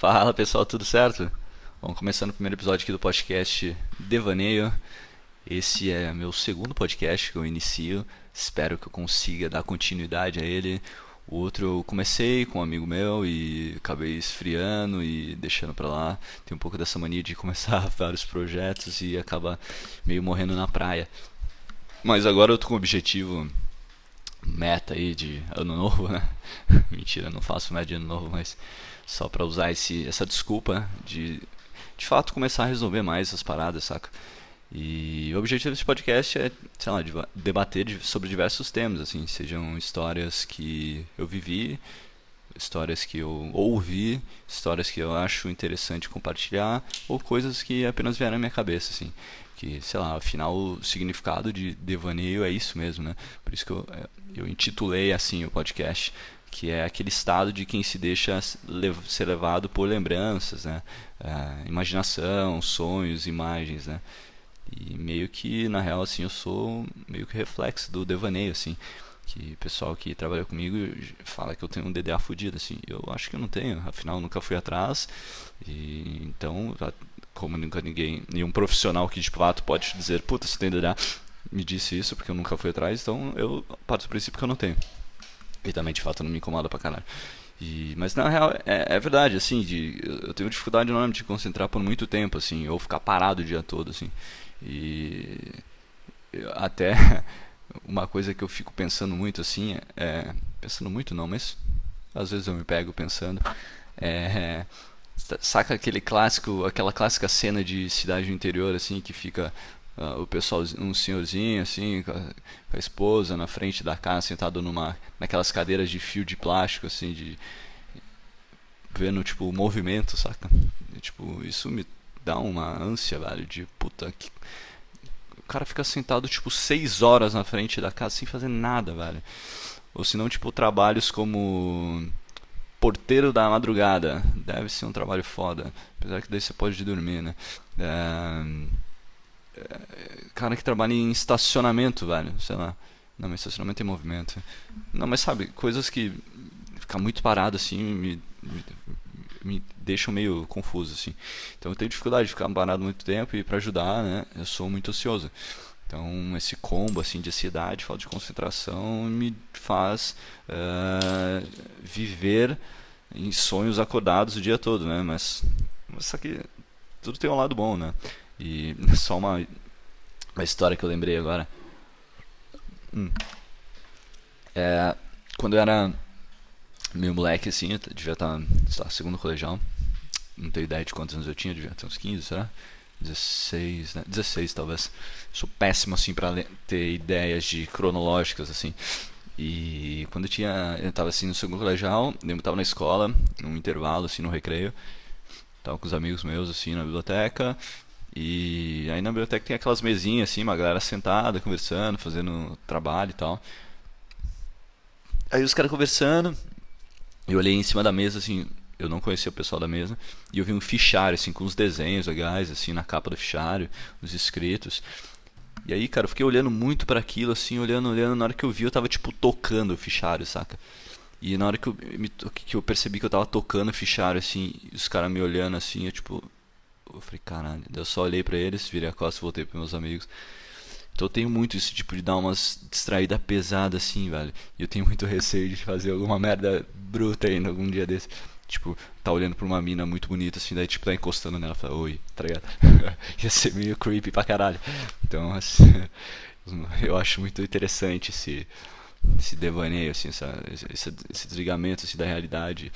Fala pessoal, tudo certo? Vamos começando o primeiro episódio aqui do podcast Devaneio. Esse é meu segundo podcast que eu inicio. Espero que eu consiga dar continuidade a ele. O outro eu comecei com um amigo meu e acabei esfriando e deixando pra lá. Tem um pouco dessa mania de começar vários projetos e acaba meio morrendo na praia. Mas agora eu tô com um objetivo meta aí de ano novo, né? Mentira, não faço meta de ano novo, mas só para usar esse, essa desculpa de de fato começar a resolver mais essas paradas, saca? E o objetivo desse podcast é, sei lá, debater sobre diversos temas, assim, sejam histórias que eu vivi, histórias que eu ouvi, histórias que eu acho interessante compartilhar, ou coisas que apenas vieram na minha cabeça, assim. Que, sei lá, afinal o significado de devaneio é isso mesmo, né? Por isso que eu, é, eu intitulei assim o podcast que é aquele estado de quem se deixa ser levado por lembranças, né? É, imaginação, sonhos, imagens, né? E meio que na real assim eu sou meio que reflexo do devaneio assim, que o pessoal que trabalha comigo fala que eu tenho um DDA fudido assim. Eu acho que eu não tenho, afinal nunca fui atrás. E então, como nunca ninguém, nenhum profissional que de fato pode dizer, puta, você tem DDA, me disse isso porque eu nunca fui atrás, então eu parto do princípio que eu não tenho. E também, de fato, não me incomoda pra caralho. E, mas na real é, é, verdade, assim, de, eu tenho dificuldade enorme de concentrar por muito tempo, assim, ou ficar parado o dia todo, assim. E até uma coisa que eu fico pensando muito, assim, é, é, pensando muito não, mas às vezes eu me pego pensando, é, saca aquele clássico, aquela clássica cena de cidade do interior, assim, que fica uh, o pessoal, um senhorzinho assim, com a, com a, esposa na frente da casa, sentado numa, naquelas cadeiras de fio de plástico, assim, de vendo tipo o movimento, saca? E, tipo, isso me dá uma ânsia, velho, de puta que o cara fica sentado tipo seis horas na frente da casa sem fazer nada, velho. Ou se não, tipo, trabalhos como porteiro da madrugada. Deve ser um trabalho foda. Apesar que daí você pode dormir, né? É cara que trabalha em estacionamento, velho, sei lá. Não, mas estacionamento tem movimento. Não, mas sabe, coisas que ficar muito parado assim me, me, me deixam meio confuso assim. Então eu tenho dificuldade de ficar parado muito tempo e para ajudar, né, eu sou muito ansioso. Então esse combo assim de ansiedade, falta de concentração me faz uh, viver em sonhos acordados o dia todo, né? Mas, mas isso aqui tudo tem um lado bom, né? E só uma, uma história que eu lembrei agora. Hum. É, quando eu era meio moleque, assim, eu devia estar, sei lá, segundo colegial. Não tenho ideia de quantos anos eu tinha, devia ter uns 15, será? 16, né? 16 talvez. Sou péssimo, assim, pra ter ideias de cronológicas, assim. E quando eu tinha, eu tava assim no segundo colegial, eu tava na escola, num intervalo, assim, no recreio. Tava com os amigos meus, assim, na biblioteca. E aí na biblioteca tem aquelas mesinhas assim, uma galera sentada, conversando, fazendo trabalho e tal. Aí os caras conversando, eu olhei em cima da mesa assim, eu não conhecia o pessoal da mesa, e eu vi um fichário assim com os desenhos legais assim na capa do fichário, os escritos. E aí, cara, eu fiquei olhando muito para aquilo assim, olhando, olhando, na hora que eu vi eu tava tipo tocando o fichário, saca? E na hora que eu, me, que eu percebi que eu tava tocando o fichário assim, os caras me olhando assim, eu tipo, eu falei, caralho. Eu só olhei para eles, virei a costa e voltei pros meus amigos. Então eu tenho muito esse tipo de dar umas distraída pesada assim, velho. E eu tenho muito receio de fazer alguma merda bruta ainda algum dia desse. Tipo, tá olhando pra uma mina muito bonita assim, daí tipo tá encostando nela, fala, oi, tá ligado? Ia ser meio creepy pra caralho. Então, assim, eu acho muito interessante esse esse devaneio, assim, essa, esse, esse desligamento assim, da realidade.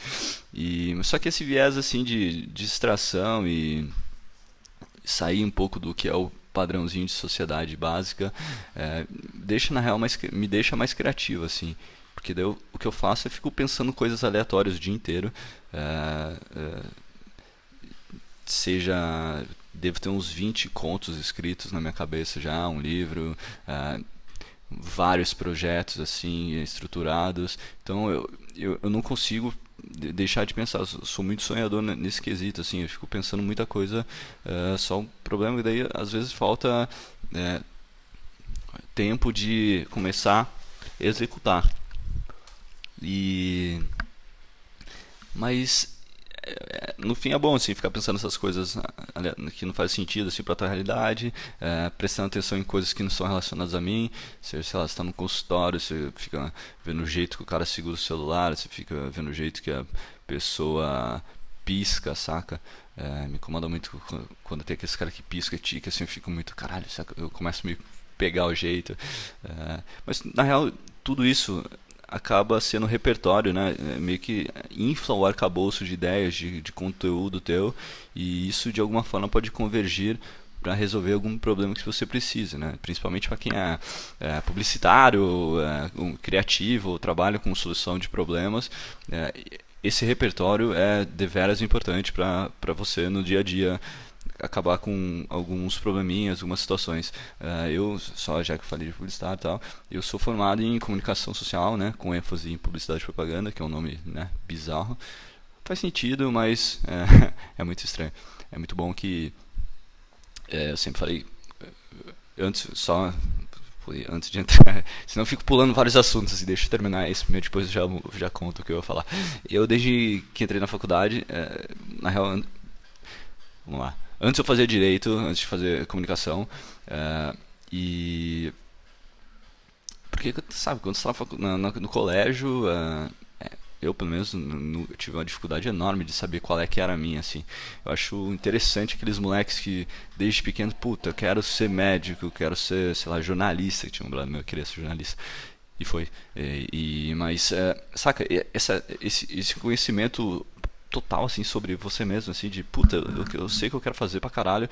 E, só que esse viés assim, de distração e sair um pouco do que é o padrãozinho de sociedade básica, é, deixa na real mais, me deixa mais criativo, assim. Porque daí eu, o que eu faço é fico pensando coisas aleatórias o dia inteiro. É, é, seja. Devo ter uns 20 contos escritos na minha cabeça já, um livro. É, vários projetos assim estruturados. Então eu, eu, eu não consigo deixar de pensar. Sou muito sonhador nesse quesito, assim. Eu fico pensando muita coisa. Uh, só o problema é que daí às vezes falta é, tempo de começar a executar. E mas no fim é bom, assim, ficar pensando essas coisas que não faz sentido, assim, pra tua realidade, é, prestando atenção em coisas que não são relacionadas a mim. Lá, você tá no consultório, você fica vendo o jeito que o cara segura o celular, você fica vendo o jeito que a pessoa pisca, saca? É, me incomoda muito quando tem aqueles cara que pisca, tica, assim, eu fico muito, caralho, saca? eu começo a me pegar o jeito. É, mas, na real, tudo isso acaba sendo repertório, né? É, meio que infla o arcabouço de ideias, de, de conteúdo teu, e isso de alguma forma pode convergir para resolver algum problema que você precise, né? Principalmente para quem é, é, publicitário, é, um criativo, trabalha com solução de problemas. É, esse repertório é deveras importante para você no dia a dia acabar com alguns probleminhas, algumas situações. Uh, eu, só já que falei de publicidade e tal, eu sou formado em comunicação social, né, com ênfase em publicidade e propaganda, que é um nome né, bizarro. Faz sentido, mas é, é muito estranho. É muito bom que é, eu sempre falei antes só antes de entrar, senão eu fico pulando vários assuntos e deixa eu terminar esse primeiro, depois já já conto o que eu vou falar. Eu desde que entrei na faculdade, é, na real, vamos lá. Antes eu fazia direito, antes de fazer comunicação. Uh, e. Porque, sabe, quando você estava no, no, no, colégio, uh, eu, pelo menos, no, tive uma dificuldade enorme de saber qual é que era a minha, assim. Eu acho interessante aqueles moleques que, desde pequeno, puta, eu quero ser médico, eu quero ser, sei lá, jornalista, que tinha um brother meu que queria ser jornalista. E foi. E, e mas, uh, saca, esse, esse conhecimento total, assim, sobre você mesmo, assim, de puta, eu, eu sei que eu quero fazer pra caralho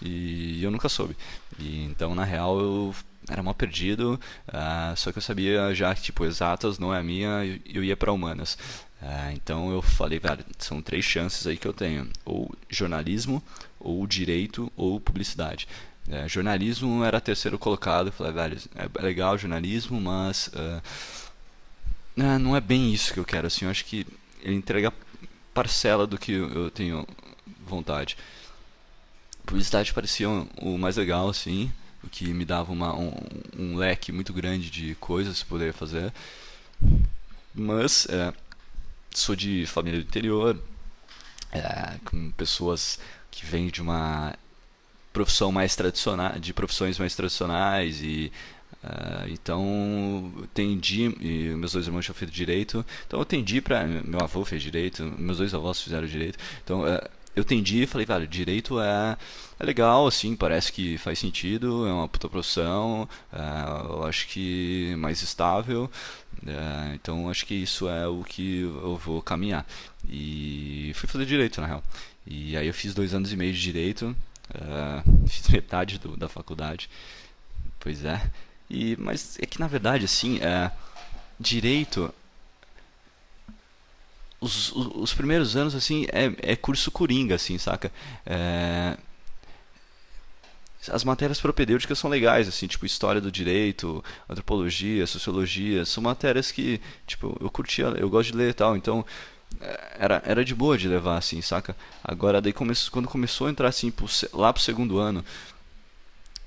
e eu nunca soube. E, então, na real, eu era mal perdido, uh, só que eu sabia já que, tipo, exatas não é a minha, eu, eu ia para humanas. Uh, então eu falei, velho, são três chances aí que eu tenho: ou jornalismo, ou direito, ou publicidade. Uh, jornalismo era terceiro colocado, eu falei, velho, é legal jornalismo, mas não é bem isso que eu quero, assim, eu acho que ele entrega parcela do que eu tenho vontade. Publicidade parecia o mais legal, assim, o que me dava uma, um, um leque muito grande de coisas que poderia fazer. Mas é, sou de família do interior, é, com pessoas que vêm de uma profissão mais tradicional, de profissões mais tradicionais e Uh, então, tendi, e meus dois irmãos já fizeram direito, então eu tendi para. Meu avô fez direito, meus dois avós fizeram direito, então uh, eu tendi e falei, velho, direito é, é legal, assim, parece que faz sentido, é uma puta profissão, uh, eu acho que mais estável, então acho que isso é o que eu vou caminhar. E fui fazer direito, na real. E aí eu fiz dois anos e meio de direito, fiz metade do, da faculdade, pois é. E, mas é que na verdade, assim, é, direito. Os, os, os, primeiros anos, assim, é, é curso coringa, assim, saca? É, as matérias propedêuticas são legais, assim, tipo história do direito, antropologia, sociologia, são matérias que, tipo, eu curtia, eu gosto de ler e tal, então é, era, era de boa de levar, assim, saca? Agora, daí quando começou a entrar, assim, pro, lá pro segundo ano,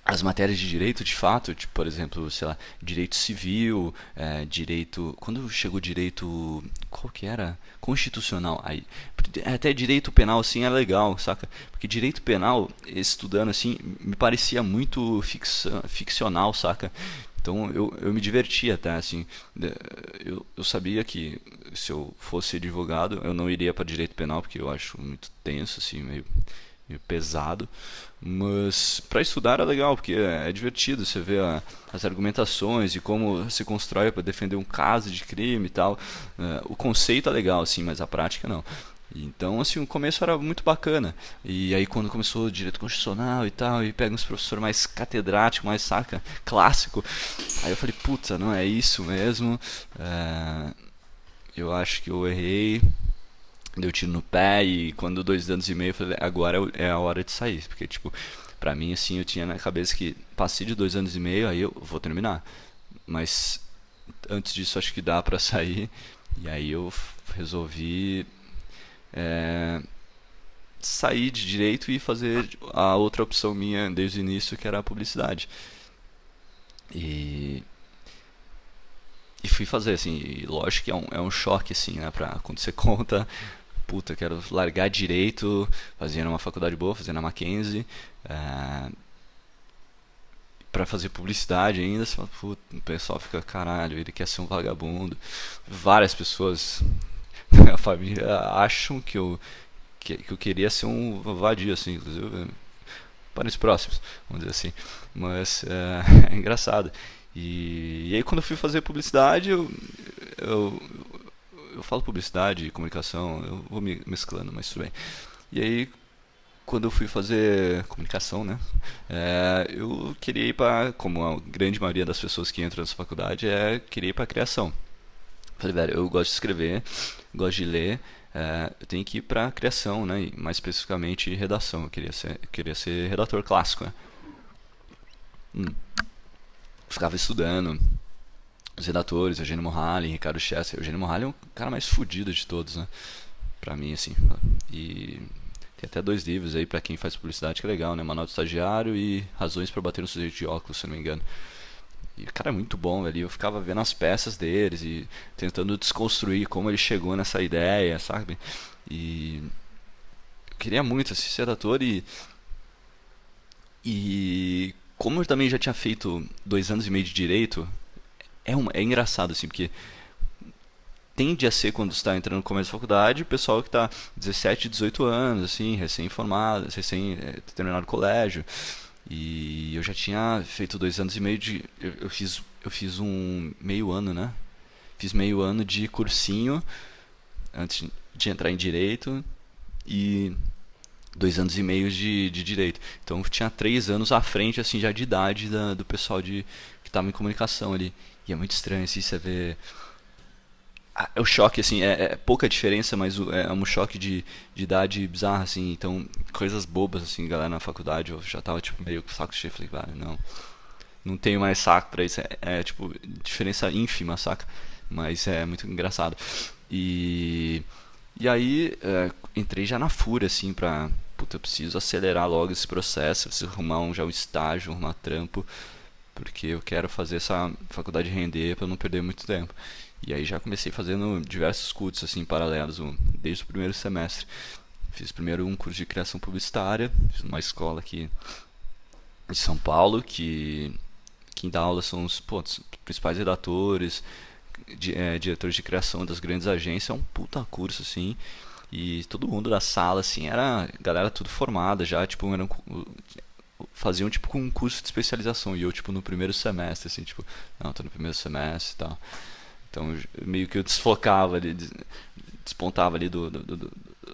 as matérias de direito, de fato, tipo, por exemplo, sei lá, direito civil, é, direito. Quando chegou direito. Qual que era? Constitucional. Aí, até direito penal, assim, é legal, saca? Porque direito penal, estudando assim, me parecia muito ficcional, saca? Então eu, eu me divertia até, assim. Eu, eu sabia que se eu fosse advogado, eu não iria para direito penal, porque eu acho muito tenso, assim, meio meio pesado, mas para estudar é legal, porque é, é divertido você ver as argumentações e como se constrói para defender um caso de crime e tal. Uh, o conceito é legal, sim, mas a prática não. Então, assim, o começo era muito bacana. E aí, quando começou o direito constitucional e tal, e pega uns professores mais catedrático, mais saca, clássico, aí eu falei, puta, não é isso mesmo. Uh, eu acho que eu errei, deu tiro no pé e quando dois anos e meio eu falei, agora é a hora de sair. Porque, tipo, pra mim, assim, eu tinha na cabeça que passei de dois anos e meio, aí eu vou terminar. Mas antes disso acho que dá pra sair. E aí eu resolvi é, sair de direito e fazer a outra opção minha desde o início, que era a publicidade. E e fui fazer assim lógico que é um, é um choque assim né pra quando você conta puta, quero largar direito, fazendo uma faculdade boa, fazendo a Mackenzie, é, para fazer publicidade ainda, você fala, puta, o pessoal fica, caralho, ele quer ser um vagabundo. Várias pessoas da minha família acham que eu, que, que eu queria ser um vadio, assim, inclusive parentes próximos, vamos dizer assim. Mas é, é engraçado. E, e, aí quando eu fui fazer publicidade, eu, eu, eu falo publicidade comunicação, eu vou me mesclando, mas tudo bem. E aí quando eu fui fazer comunicação, né, é, eu queria ir para, como a grande maioria das pessoas que entram nessa faculdade, é queria ir para criação. Falei, velho, eu gosto de escrever, gosto de ler, é, eu tenho que ir para criação, né, e mais especificamente redação. Eu queria ser, queria ser redator clássico, né. Hum. Ficava estudando os redatores, Eugênio Mohali, Ricardo Chester. Eugênio Mohali é o cara mais fodido de todos, né, pra mim, assim. E tem até dois livros aí para quem faz publicidade que é legal, né? Manual do Estagiário e Razões para Bater no Sujeito de Óculos, se não me engano. E o cara é muito bom ali. Eu ficava vendo as peças deles e tentando desconstruir como ele chegou nessa ideia, sabe? E queria muito ser redator e. E como eu também já tinha feito dois anos e meio de direito, é, é engraçado assim, porque tende a ser quando está entrando no começo da faculdade, o pessoal que está 17, 18 anos, assim, recém-formado, recém-terminado eh, o colégio. E eu já tinha feito dois anos e meio de. Eu, eu, fiz, eu fiz um meio ano, né? Fiz meio ano de cursinho antes de entrar em direito e dois anos e meio de, de direito. Então eu tinha três anos à frente, assim, já de idade da, do pessoal de, que estava em comunicação ali. E é muito estranho, assim, você ver é o choque, assim, é, é, pouca diferença, mas é um choque de, de idade bizarra, assim. Então, coisas bobas, assim, galera na faculdade, eu já tava, tipo, meio com saco cheio. Falei, vale, não, não tenho mais saco pra isso. É, é, tipo, diferença ínfima, saca? Mas é muito engraçado. E, e aí, é, entrei já na fúria, assim, pra... Puta, eu preciso acelerar logo esse processo, preciso arrumar um, já um estágio, arrumar trampo, porque eu quero fazer essa faculdade render pra não perder muito tempo. E aí já comecei fazendo diversos cursos assim paralelos desde o primeiro semestre. Fiz primeiro um curso de criação publicitária, fiz numa escola aqui de São Paulo, que quem dá aula são os, pô, os principais redatores, é, diretores de criação das grandes agências, é um puta curso assim. E todo mundo da sala assim era galera tudo formada já, tipo, eram faziam tipo com um curso de especialização e eu tipo no primeiro semestre assim, tipo, não, tô no primeiro semestre e tal. Então, meio que eu desfocava ali, despontava ali do, do, do,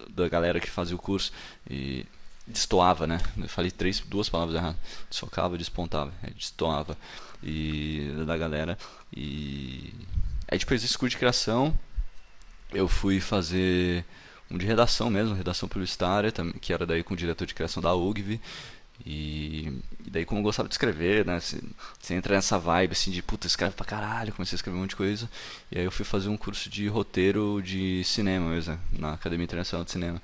da galera que fazia o curso e destoava, né? Eu falei três, duas palavras erradas. Desfocava, despontava, é, destoava e da galera. E aí depois desse curso de criação, eu fui fazer um de redação mesmo, redação publicitária, que era daí com o diretor de criação da UGV. E, e, daí, como eu gostava de escrever, né? Você, você, entra nessa vibe assim de puta, escreve pra caralho. Comecei a escrever um monte de coisa. E aí eu fui fazer um curso de roteiro de cinema mesmo, na Academia Internacional de Cinema.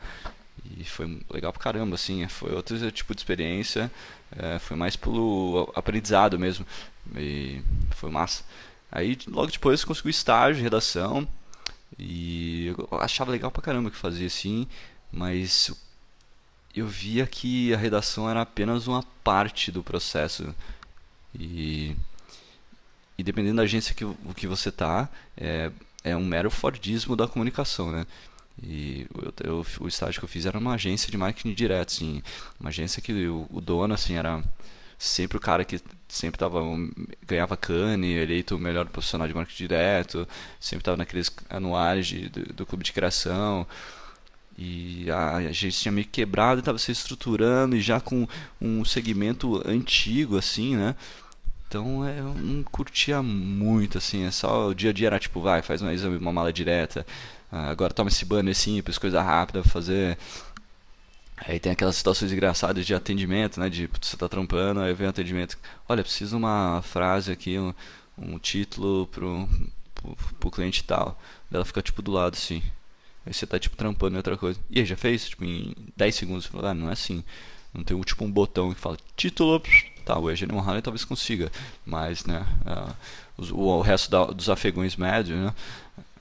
E foi legal pra caramba, assim. Foi outro tipo de experiência. É, foi mais pelo aprendizado mesmo. E foi massa. Aí logo depois consegui estágio redação. E eu achava legal pra caramba que fazia assim. Mas eu via que a redação era apenas uma parte do processo. E, e dependendo da agência que, que você está, é, é um mero Fordismo da comunicação, né? E eu, eu, o estágio que eu fiz era uma agência de marketing direto, assim, uma agência que o, o dono assim era sempre o cara que sempre tava ganhava cane, eleito o melhor profissional de marketing direto, sempre estava naqueles anuários de, do, do clube de criação. E a, gente tinha meio quebrado, estava se estruturando e já com um segmento antigo, assim, né? Então é, eu não curtia muito, assim, é só o dia a dia era tipo, vai, faz um exame, uma mala direta, ah, agora toma esse banner simples, coisa rápida pra fazer. Aí tem aquelas situações engraçadas de atendimento, né? De você tá trampando, aí vem o atendimento. Olha, preciso uma frase aqui, um, um título pro, pro, pro cliente tal. Ela fica tipo do lado assim. Aí você tá tipo trampando em outra coisa. E aí, já fez? Tipo, em 10 segundos. Você fala, ah, não é assim. Não tem tipo um botão que fala título. Tá, o Eugênio Mohamed talvez consiga. Mas, né, uh, o, o, resto da, dos afegões médios, né,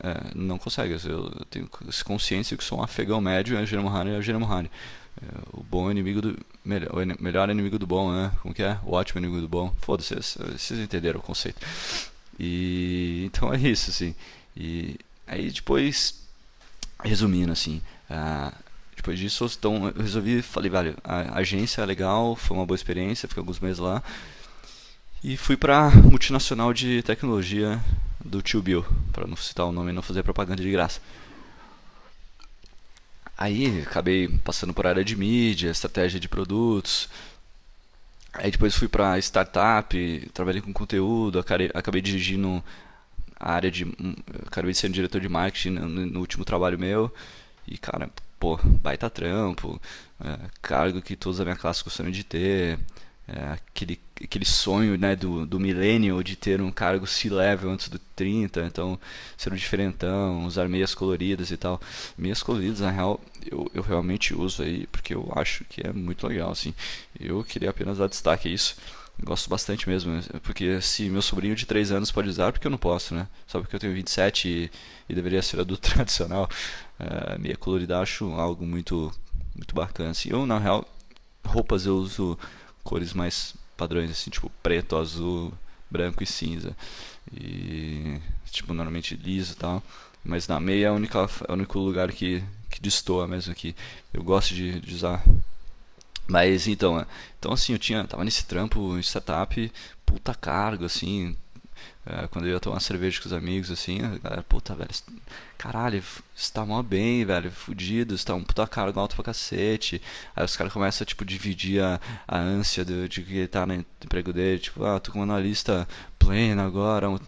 é, não consegue. Eu, eu tenho consciência que sou um afegão médio, é Jeremy Hani, é Jeremy Hani. É, o bom inimigo do. Melhor, o melhor inimigo do bom, né? Como que é? O ótimo inimigo do bom. Foda-se, vocês entenderam o conceito. E então é isso, assim. E aí depois, resumindo, assim, uh, depois disso, então, eu resolvi, falei, velho, a agência é legal, foi uma boa experiência, fiquei alguns meses lá. E fui pra multinacional de tecnologia do Tio Bill, para não citar o nome e não fazer propaganda de graça. Aí acabei passando por área de mídia, estratégia de produtos. Aí depois fui para startup, trabalhei com conteúdo, acabei dirigindo a área de. Acabei sendo diretor de marketing no, no último trabalho meu. E cara, pô, baita trampo, é, cargo que todos da minha classe gostariam de ter é, aquele, aquele sonho né, do, do milênio de ter um cargo C-level antes do 30, então ser um diferentão, usar meias coloridas e tal. Meias coloridas, na real, eu, eu realmente uso aí porque eu acho que é muito legal. Assim. Eu queria apenas dar destaque a isso. Gosto bastante mesmo, porque se meu sobrinho de 3 anos pode usar, porque eu não posso, né? Só porque eu tenho 27 e, e deveria ser adulto tradicional. É, meia colorida acho algo muito, muito bacana. Assim. Eu, na real, roupas eu uso cores mais padrões, assim, tipo preto, azul, branco e cinza. E, tipo, normalmente liso e tal. Mas na meia é, é o único lugar que, que destoa mesmo, que eu gosto de, de usar. Mas então, é, então assim, eu tinha, tava nesse trampo em startup, puta cargo, assim, é, quando eu ia tomar cerveja com os amigos, assim, a galera, puta, velho, caralho, você tá mó bem, velho, fudido, você tá um puta cargo alto pra cacete. Aí os caras começam a, tipo, dividir a, a ânsia de, de que tá no emprego dele, tipo, ah, tô com uma analista plena agora, um,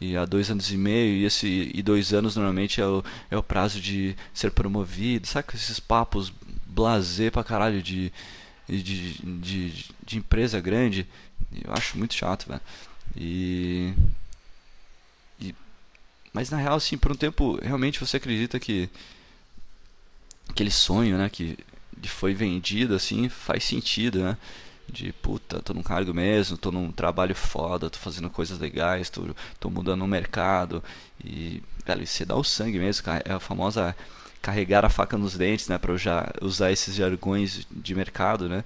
e há dois anos e meio, e, esse, e dois anos normalmente é o, é o prazo de ser promovido, sabe esses papos blazer pra caralho de, de, de, de empresa grande, eu acho muito chato, velho. E mas na real, assim, por um tempo, realmente você acredita que aquele sonho, né, que foi vendido, assim, faz sentido, né? De puta, tô num cargo mesmo, tô num trabalho foda, tô fazendo coisas legais, tô, tô mudando o mercado. E, velho, você dá o sangue mesmo, é a famosa carregar a faca nos dentes, né? Pra eu já usar esses jargões de mercado, né?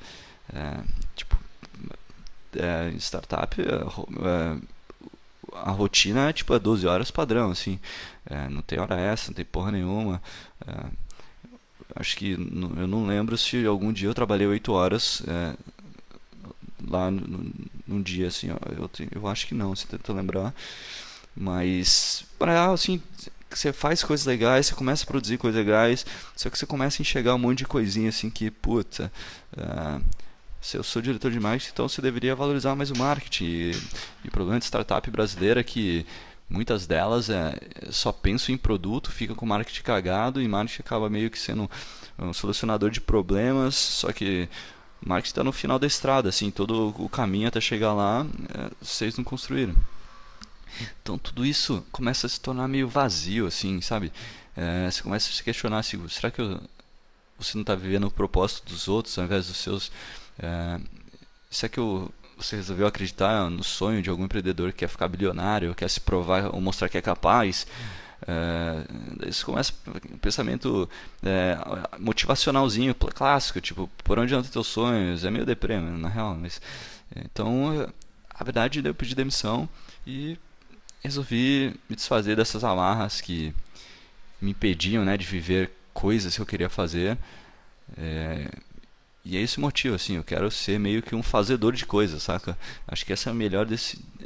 É, tipo, é, startup, é, é a rotina é tipo é 12 horas padrão, assim. É, não tem hora essa, não tem porra nenhuma. É, acho que eu não lembro se algum dia eu trabalhei 8 horas lá num dia, assim. Eu, eu acho que não, se tenta lembrar. Mas, para assim, você faz coisas legais, você começa a produzir coisas legais, só que você começa a enxergar um monte de coisinha assim que, puta. Uh, se eu sou diretor de marketing, então você deveria valorizar mais o marketing. E, e o problema de startup brasileira é que muitas delas é, só pensam em produto, fica com marketing cagado e marketing acaba meio que sendo um solucionador de problemas, só que marketing está no final da estrada, assim, todo o caminho até chegar lá, é, vocês não construíram. Então tudo isso começa a se tornar meio vazio, assim, sabe? É, você começa a se questionar, assim, será que eu, você não está vivendo o propósito dos outros ao invés dos seus? É, se é que o, você resolveu acreditar no sonho de algum empreendedor que quer ficar bilionário, quer se provar ou mostrar que é capaz, é, isso começa um pensamento é, motivacionalzinho, clássico, tipo, por onde andam teus sonhos? É meio deprê, na real. Mas, então, a verdade, eu pedi demissão e resolvi me desfazer dessas amarras que me impediam né, de viver coisas que eu queria fazer. É, e é esse o motivo, assim, eu quero ser meio que um fazedor de coisas, saca? Acho que essa é a melhor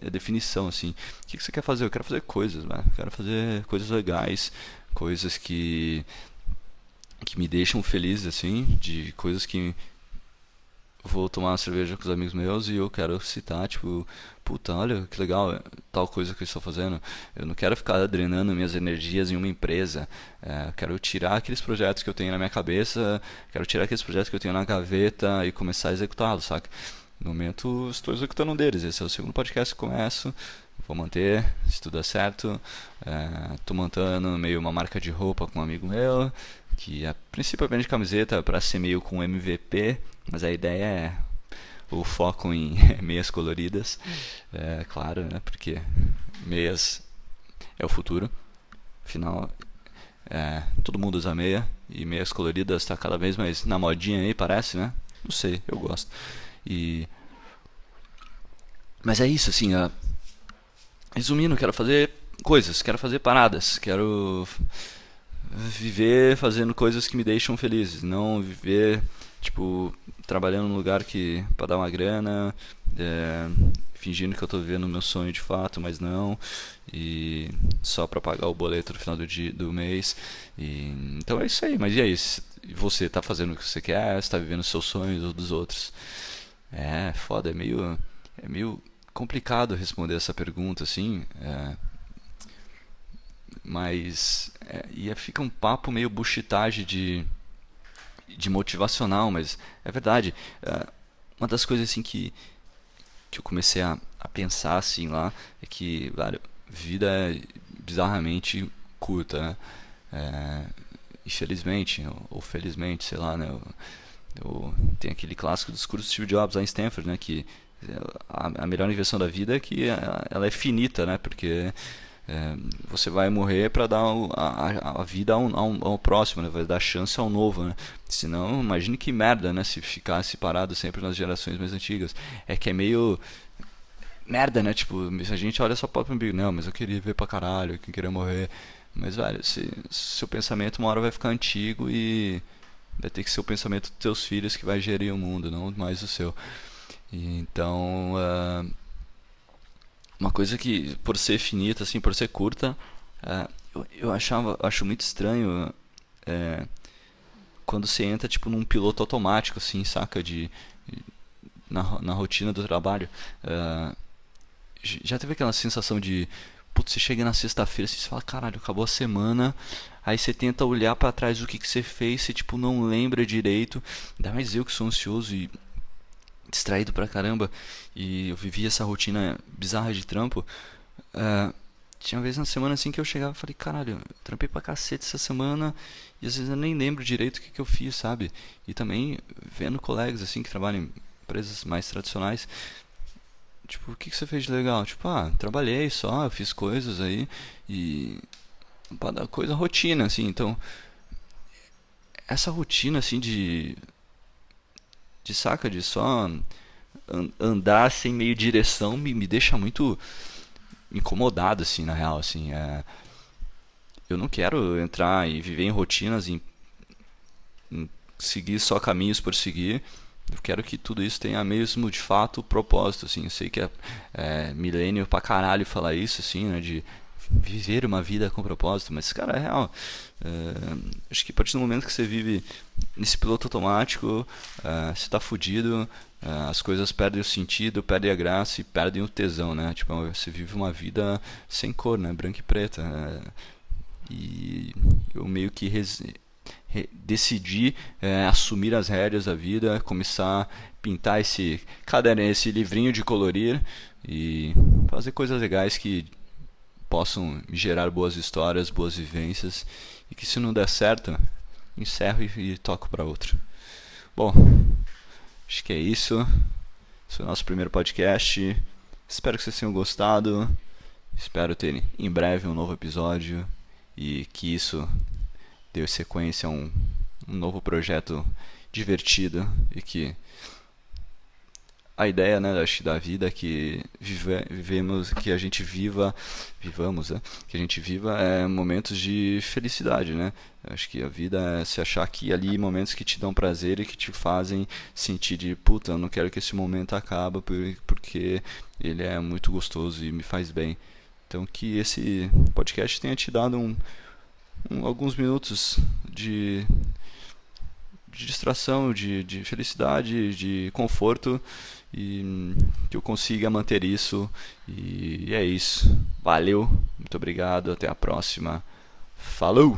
é, definição, assim. O que, você quer fazer? Eu quero fazer coisas, quero fazer coisas legais, coisas que que me deixam feliz, assim, de coisas que vou tomar uma cerveja com os amigos meus e eu quero citar, tipo, puta, olha que legal tal coisa que eu estou fazendo. Eu não quero ficar drenando minhas energias em uma empresa. É, quero tirar aqueles projetos que eu tenho na minha cabeça, quero tirar aqueles projetos que eu tenho na gaveta e começar a executá-los, saca? No momento estou executando um deles. Esse é o segundo podcast que começo. Vou manter, se tudo der certo. Estou é, montando meio uma marca de roupa com um amigo meu, que a princípio vende camiseta para ser meio com MVP mas a ideia é o foco em meias coloridas, é claro, né? Porque meias é o futuro. Afinal, é, todo mundo usa meia e meias coloridas está cada vez mais na modinha aí, parece, né? Não sei, eu gosto. E mas é isso, assim, resumindo, quero fazer coisas, quero fazer paradas, quero viver fazendo coisas que me deixam felizes, não viver tipo trabalhando num lugar que para dar uma grana, é, fingindo que eu estou vivendo o meu sonho de fato, mas não, e só para pagar o boleto no final do dia, do mês. E, então é isso aí. Mas e aí? Você está fazendo o que você quer? Está vivendo os seus sonhos ou dos outros? É foda, é meio é meio complicado responder essa pergunta assim. É, mas é, e fica um papo meio buchitagem de de motivacional, mas é verdade. É, uma das coisas assim que que eu comecei a, a pensar assim lá é que, vida é bizarramente curta, né? É, infelizmente, ou, ou, felizmente, sei lá, né? Eu, eu, tem aquele clássico discurso do Steve Jobs lá em Stanford, né? Que a, a melhor invenção da vida é que ela, ela é finita, né? Porque é, você vai morrer para dar a, a, vida ao, ao, ao, próximo, né? vai dar chance ao novo. Né? Senão, imagine que merda né? se ficasse parado sempre nas gerações mais antigas. É que é meio merda, né? Tipo, a gente olha só o umbigo, não, mas eu queria ver pra caralho, eu queria morrer. Mas, velho, se, seu pensamento uma hora vai ficar antigo e vai ter que ser o pensamento dos teus filhos que vai gerir o mundo, não mais o seu. E, então, uh, uma coisa que, por ser finita, assim, por ser curta, é, eu, eu achava, acho muito estranho é, quando você entra, tipo, num piloto automático, assim, saca, de, na, na rotina do trabalho. É, já teve aquela sensação de, putz, você chega na sexta-feira, assim, você fala, caralho, acabou a semana, aí você tenta olhar para trás do que, que você fez, você, tipo, não lembra direito, ainda mais eu que sou ansioso e distraído pra caramba e eu vivia essa rotina bizarra de trampo. Uh, tinha uma vez na semana assim que eu chegava e falei, caralho, trampei pra cacete essa semana e às vezes eu nem lembro direito o que, que eu fiz, sabe? E também vendo colegas assim que trabalham em empresas mais tradicionais, tipo, o que, que você fez de legal? Tipo, ah, trabalhei só, eu fiz coisas aí e coisa rotina, assim, então essa rotina assim de de saca, de só andar sem meio direção me, me deixa muito incomodado, assim, na real, assim, é... eu não quero entrar e viver em rotinas, em, em seguir só caminhos por seguir, eu quero que tudo isso tenha mesmo, de fato, propósito, assim, eu sei que é, é milênio pra caralho falar isso, assim, né, de viver uma vida com propósito, mas cara, é real. É, acho que a partir do momento que você vive nesse piloto automático, é, você está fudido, é, as coisas perdem o sentido, perdem a graça e perdem o tesão, né? Tipo, você vive uma vida sem cor, né? Branca e preta. E eu meio que decidi é, assumir as rédeas da vida, começar a pintar esse caderno, esse livrinho de colorir e fazer coisas legais que possam gerar boas histórias, boas vivências e que se não der certo, encerro e, e toco para outro. Bom, acho que é isso. Esse é o nosso primeiro podcast. Espero que vocês tenham gostado. Espero ter em breve um novo episódio e que isso dê sequência a um, um novo projeto divertido e que a ideia, né, da vida que vive, vivemos, que a gente viva, vivamos, né, que a gente viva é, momentos de felicidade, né? Acho que a vida é se achar aqui e ali momentos que te dão prazer e que te fazem sentir de puta, eu não quero que esse momento acabe porque ele é muito gostoso e me faz bem. Então que esse podcast tenha te dado um, um alguns minutos de de distração, de, de felicidade, de conforto e que eu consiga manter isso. E é isso. Valeu, muito obrigado, até a próxima. Falou!